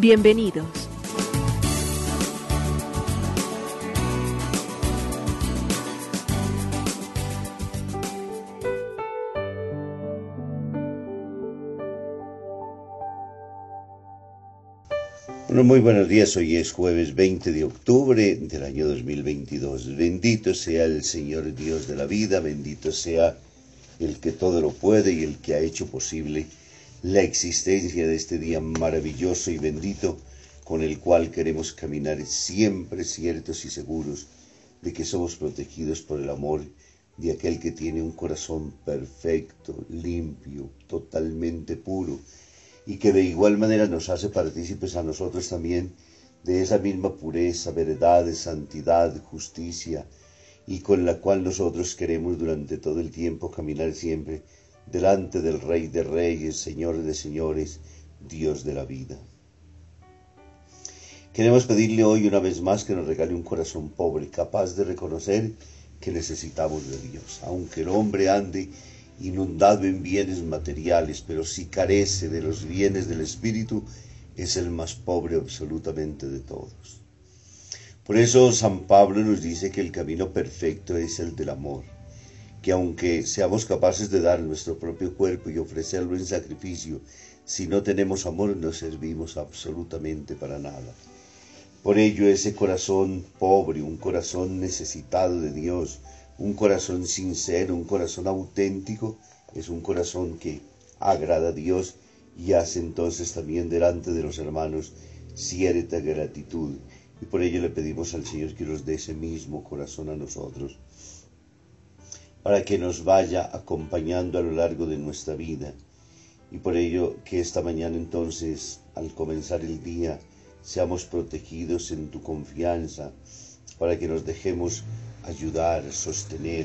Bienvenidos. Bueno, muy buenos días. Hoy es jueves 20 de octubre del año 2022. Bendito sea el Señor Dios de la vida, bendito sea el que todo lo puede y el que ha hecho posible la existencia de este día maravilloso y bendito con el cual queremos caminar siempre ciertos y seguros de que somos protegidos por el amor de aquel que tiene un corazón perfecto, limpio, totalmente puro, y que de igual manera nos hace partícipes a nosotros también de esa misma pureza, verdad, santidad, justicia, y con la cual nosotros queremos durante todo el tiempo caminar siempre delante del Rey de Reyes, Señor de Señores, Dios de la vida. Queremos pedirle hoy una vez más que nos regale un corazón pobre, capaz de reconocer que necesitamos de Dios. Aunque el hombre ande inundado en bienes materiales, pero si carece de los bienes del Espíritu, es el más pobre absolutamente de todos. Por eso San Pablo nos dice que el camino perfecto es el del amor que aunque seamos capaces de dar nuestro propio cuerpo y ofrecerlo en sacrificio, si no tenemos amor no servimos absolutamente para nada. Por ello ese corazón pobre, un corazón necesitado de Dios, un corazón sincero, un corazón auténtico, es un corazón que agrada a Dios y hace entonces también delante de los hermanos cierta gratitud. Y por ello le pedimos al Señor que nos dé ese mismo corazón a nosotros para que nos vaya acompañando a lo largo de nuestra vida. Y por ello que esta mañana entonces, al comenzar el día, seamos protegidos en tu confianza, para que nos dejemos ayudar, sostener,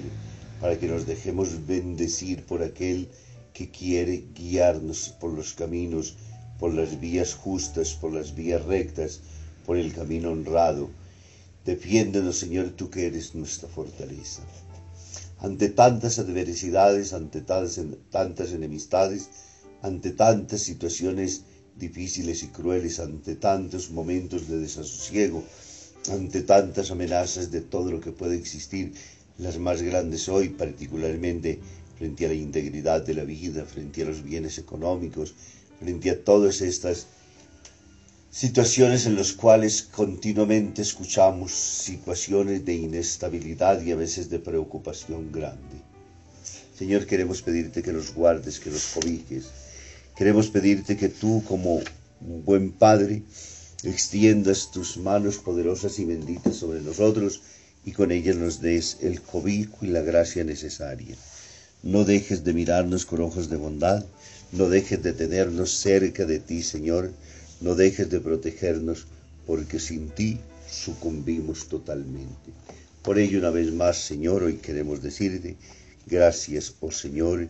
para que nos dejemos bendecir por aquel que quiere guiarnos por los caminos, por las vías justas, por las vías rectas, por el camino honrado. Defiéndenos, Señor, tú que eres nuestra fortaleza ante tantas adversidades, ante tantas, enemistades, ante tantas situaciones difíciles y crueles, ante tantos momentos de desasosiego, ante tantas amenazas de todo lo que puede existir, las más grandes hoy, particularmente frente a la integridad de la vida, frente a los bienes económicos, frente a todas estas situaciones en las cuales continuamente escuchamos situaciones de inestabilidad y a veces de preocupación grande. Señor, queremos pedirte que los guardes, que los cobijes. Queremos pedirte que tú, como un buen Padre, extiendas tus manos poderosas y benditas sobre nosotros y con ellas nos des el cobijo y la gracia necesaria. No dejes de mirarnos con ojos de bondad, no dejes de tenernos cerca de ti, Señor, no dejes de protegernos porque sin ti sucumbimos totalmente. Por ello, una vez más, Señor, hoy queremos decirte, gracias, oh Señor,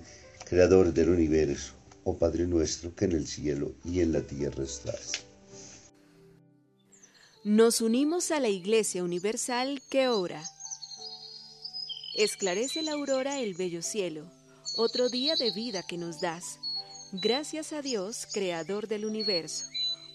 Creador del universo, oh Padre nuestro, que en el cielo y en la tierra estás. Nos unimos a la Iglesia Universal que ora. Esclarece la aurora el bello cielo, otro día de vida que nos das. Gracias a Dios, Creador del universo.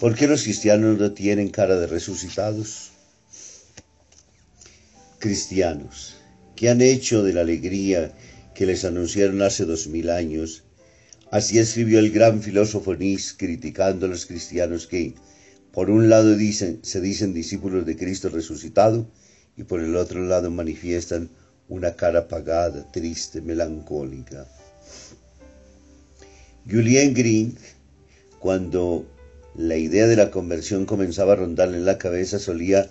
¿Por qué los cristianos no tienen cara de resucitados? Cristianos, ¿qué han hecho de la alegría que les anunciaron hace dos mil años? Así escribió el gran filósofo Nis criticando a los cristianos que, por un lado dicen, se dicen discípulos de Cristo resucitado y por el otro lado manifiestan una cara apagada, triste, melancólica. Julien Green, cuando la idea de la conversión comenzaba a rondarle en la cabeza, solía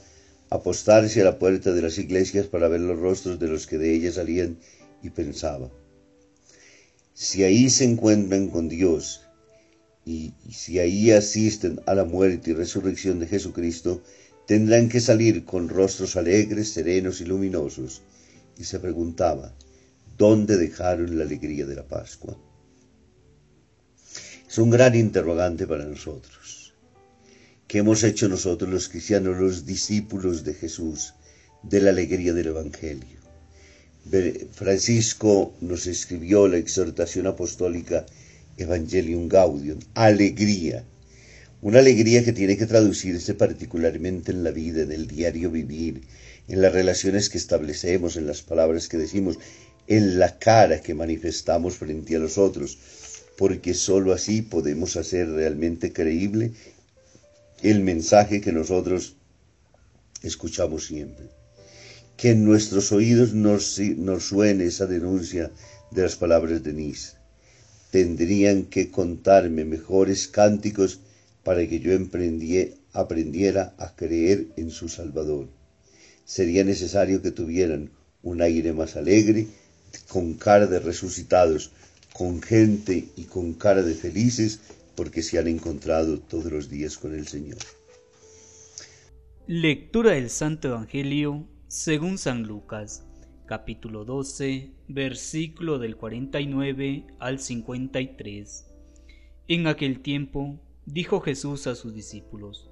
apostarse a la puerta de las iglesias para ver los rostros de los que de ellas salían y pensaba, si ahí se encuentran con Dios y, si ahí asisten a la muerte y resurrección de Jesucristo, tendrán que salir con rostros alegres, serenos y luminosos. Y se preguntaba, ¿dónde dejaron la alegría de la Pascua? Es un gran interrogante para nosotros. ¿Qué hemos hecho nosotros los cristianos, los discípulos de Jesús, de la alegría del Evangelio? Francisco nos escribió la exhortación apostólica Evangelium Gaudium, alegría. Una alegría que tiene que traducirse particularmente en la vida, en el diario vivir, en las relaciones que establecemos, en las palabras que decimos, en la cara que manifestamos frente a los otros porque sólo así podemos hacer realmente creíble el mensaje que nosotros escuchamos siempre. Que en nuestros oídos nos, suene esa denuncia de las palabras de Nis. Tendrían que contarme mejores cánticos para que yo aprendiera a creer en su Salvador. Sería necesario que tuvieran un aire más alegre, con cara de resucitados, con gente y con cara de felices porque se han encontrado todos los días con el Señor. Lectura del Santo Evangelio según San Lucas, capítulo 12, versículo del 49 al 53. En aquel tiempo dijo Jesús a sus discípulos,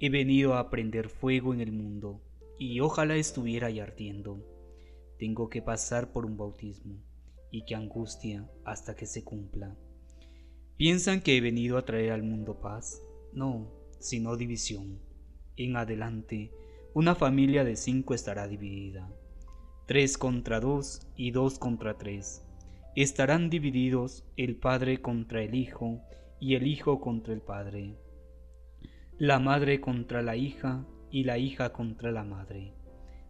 He venido a prender fuego en el mundo, y ojalá estuviera ya ardiendo. Tengo que pasar por un bautismo y que angustia hasta que se cumpla. ¿Piensan que he venido a traer al mundo paz? No, sino división. En adelante, una familia de cinco estará dividida. Tres contra dos y dos contra tres. Estarán divididos el padre contra el hijo y el hijo contra el padre. La madre contra la hija y la hija contra la madre.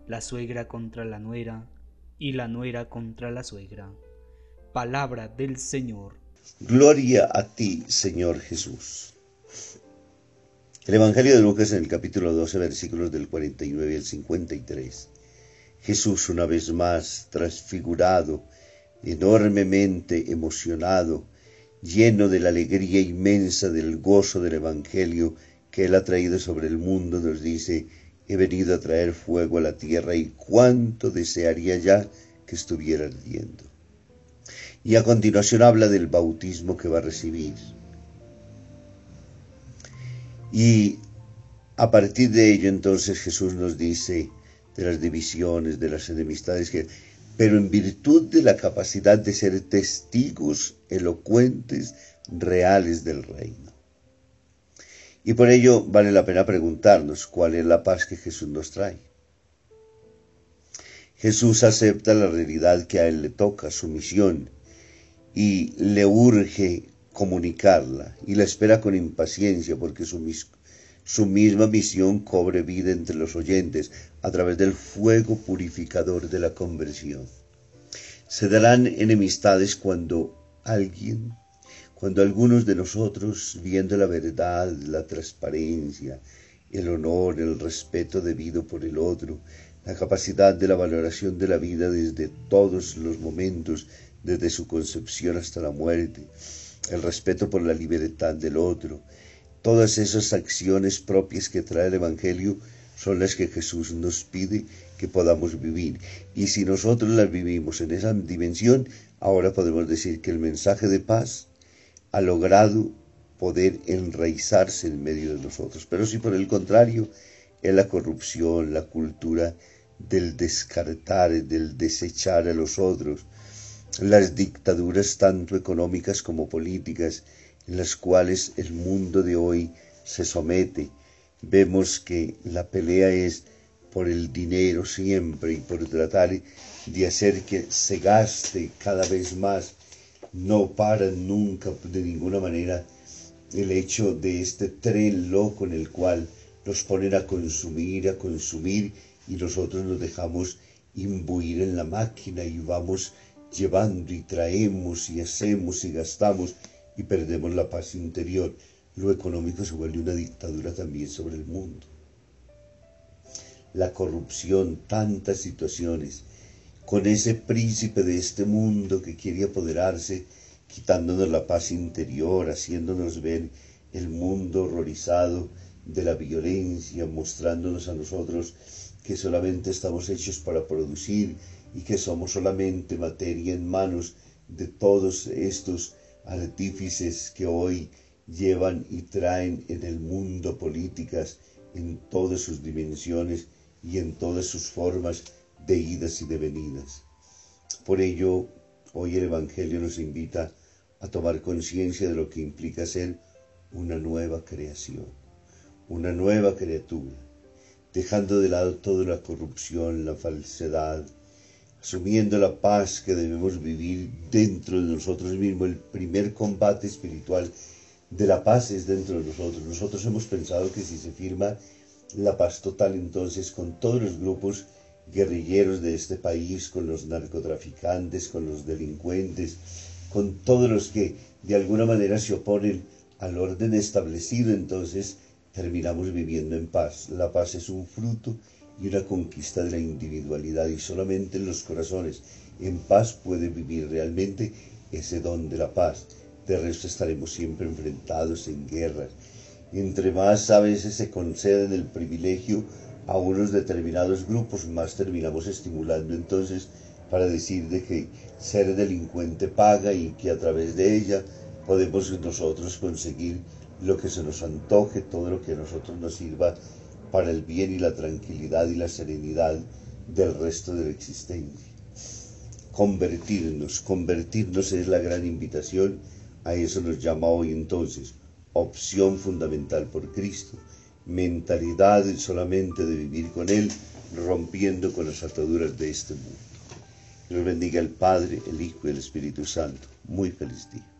La suegra contra la nuera y la nuera contra la suegra. Palabra del Señor. Gloria a ti, Señor Jesús. El Evangelio de Lucas en el capítulo 12, versículos del 49 al 53. Jesús una vez más transfigurado, enormemente emocionado, lleno de la alegría inmensa del gozo del Evangelio que Él ha traído sobre el mundo, nos dice, he venido a traer fuego a la tierra y cuánto desearía ya que estuviera ardiendo y a continuación habla del bautismo que va a recibir. Y a partir de ello entonces Jesús nos dice de las divisiones, de las enemistades, que, pero en virtud de la capacidad de ser testigos elocuentes, reales del reino. Y por ello vale la pena preguntarnos cuál es la paz que Jesús nos trae. Jesús acepta la realidad que a él le toca, su misión, y le urge comunicarla y la espera con impaciencia porque su, su misma misión cobre vida entre los oyentes a través del fuego purificador de la conversión. Se darán enemistades cuando alguien, cuando algunos de nosotros, viendo la verdad, la transparencia, el honor, el respeto debido por el otro, la capacidad de la valoración de la vida desde todos los momentos desde su concepción hasta la muerte, el respeto por la libertad del otro, todas esas acciones propias que trae el Evangelio son las que Jesús nos pide que podamos vivir. Y si nosotros las vivimos en esa dimensión, ahora podemos decir que el mensaje de paz ha logrado poder enraizarse en medio de nosotros. Pero si por el contrario es la corrupción, la cultura del descartar, del desechar a los otros, las dictaduras tanto económicas como políticas en las cuales el mundo de hoy se somete. Vemos que la pelea es por el dinero siempre y por tratar de hacer que se gaste cada vez más. No para nunca de ninguna manera el hecho de este tren loco en el cual nos ponen a consumir, a consumir y nosotros nos dejamos imbuir en la máquina y vamos llevando y traemos y hacemos y gastamos y perdemos la paz interior. Lo económico se vuelve una dictadura también sobre el mundo. La corrupción, tantas situaciones, con ese príncipe de este mundo que quiere apoderarse, quitándonos la paz interior, haciéndonos ver el mundo horrorizado de la violencia, mostrándonos a nosotros que solamente estamos hechos para producir y que somos solamente materia en manos de todos estos artífices que hoy llevan y traen en el mundo políticas en todas sus dimensiones y en todas sus formas de idas y de venidas. Por ello, hoy el Evangelio nos invita a tomar conciencia de lo que implica ser una nueva creación, una nueva criatura, dejando de lado toda la corrupción, la falsedad, asumiendo la paz que debemos vivir dentro de nosotros mismos. El primer combate espiritual de la paz es dentro de nosotros. Nosotros hemos pensado que si se firma la paz total entonces con todos los grupos guerrilleros de este país, con los narcotraficantes, con los delincuentes, con todos los que de alguna manera se oponen al orden establecido, entonces terminamos viviendo en paz. La paz es un fruto y una conquista de la individualidad y solamente en los corazones en paz puede vivir realmente ese don de la paz. De resto estaremos siempre enfrentados en guerras. Entre más a veces se conceden el privilegio a unos determinados grupos, más terminamos estimulando entonces para decir de que ser delincuente paga y que a través de ella podemos nosotros conseguir lo que se nos antoje, todo lo que a nosotros nos sirva para el bien y la tranquilidad y la serenidad del resto de la existencia. Convertirnos, convertirnos es la gran invitación, a eso nos llama hoy entonces, opción fundamental por Cristo, mentalidad solamente de vivir con Él, rompiendo con las ataduras de este mundo. Que bendiga el Padre, el Hijo y el Espíritu Santo. Muy feliz día.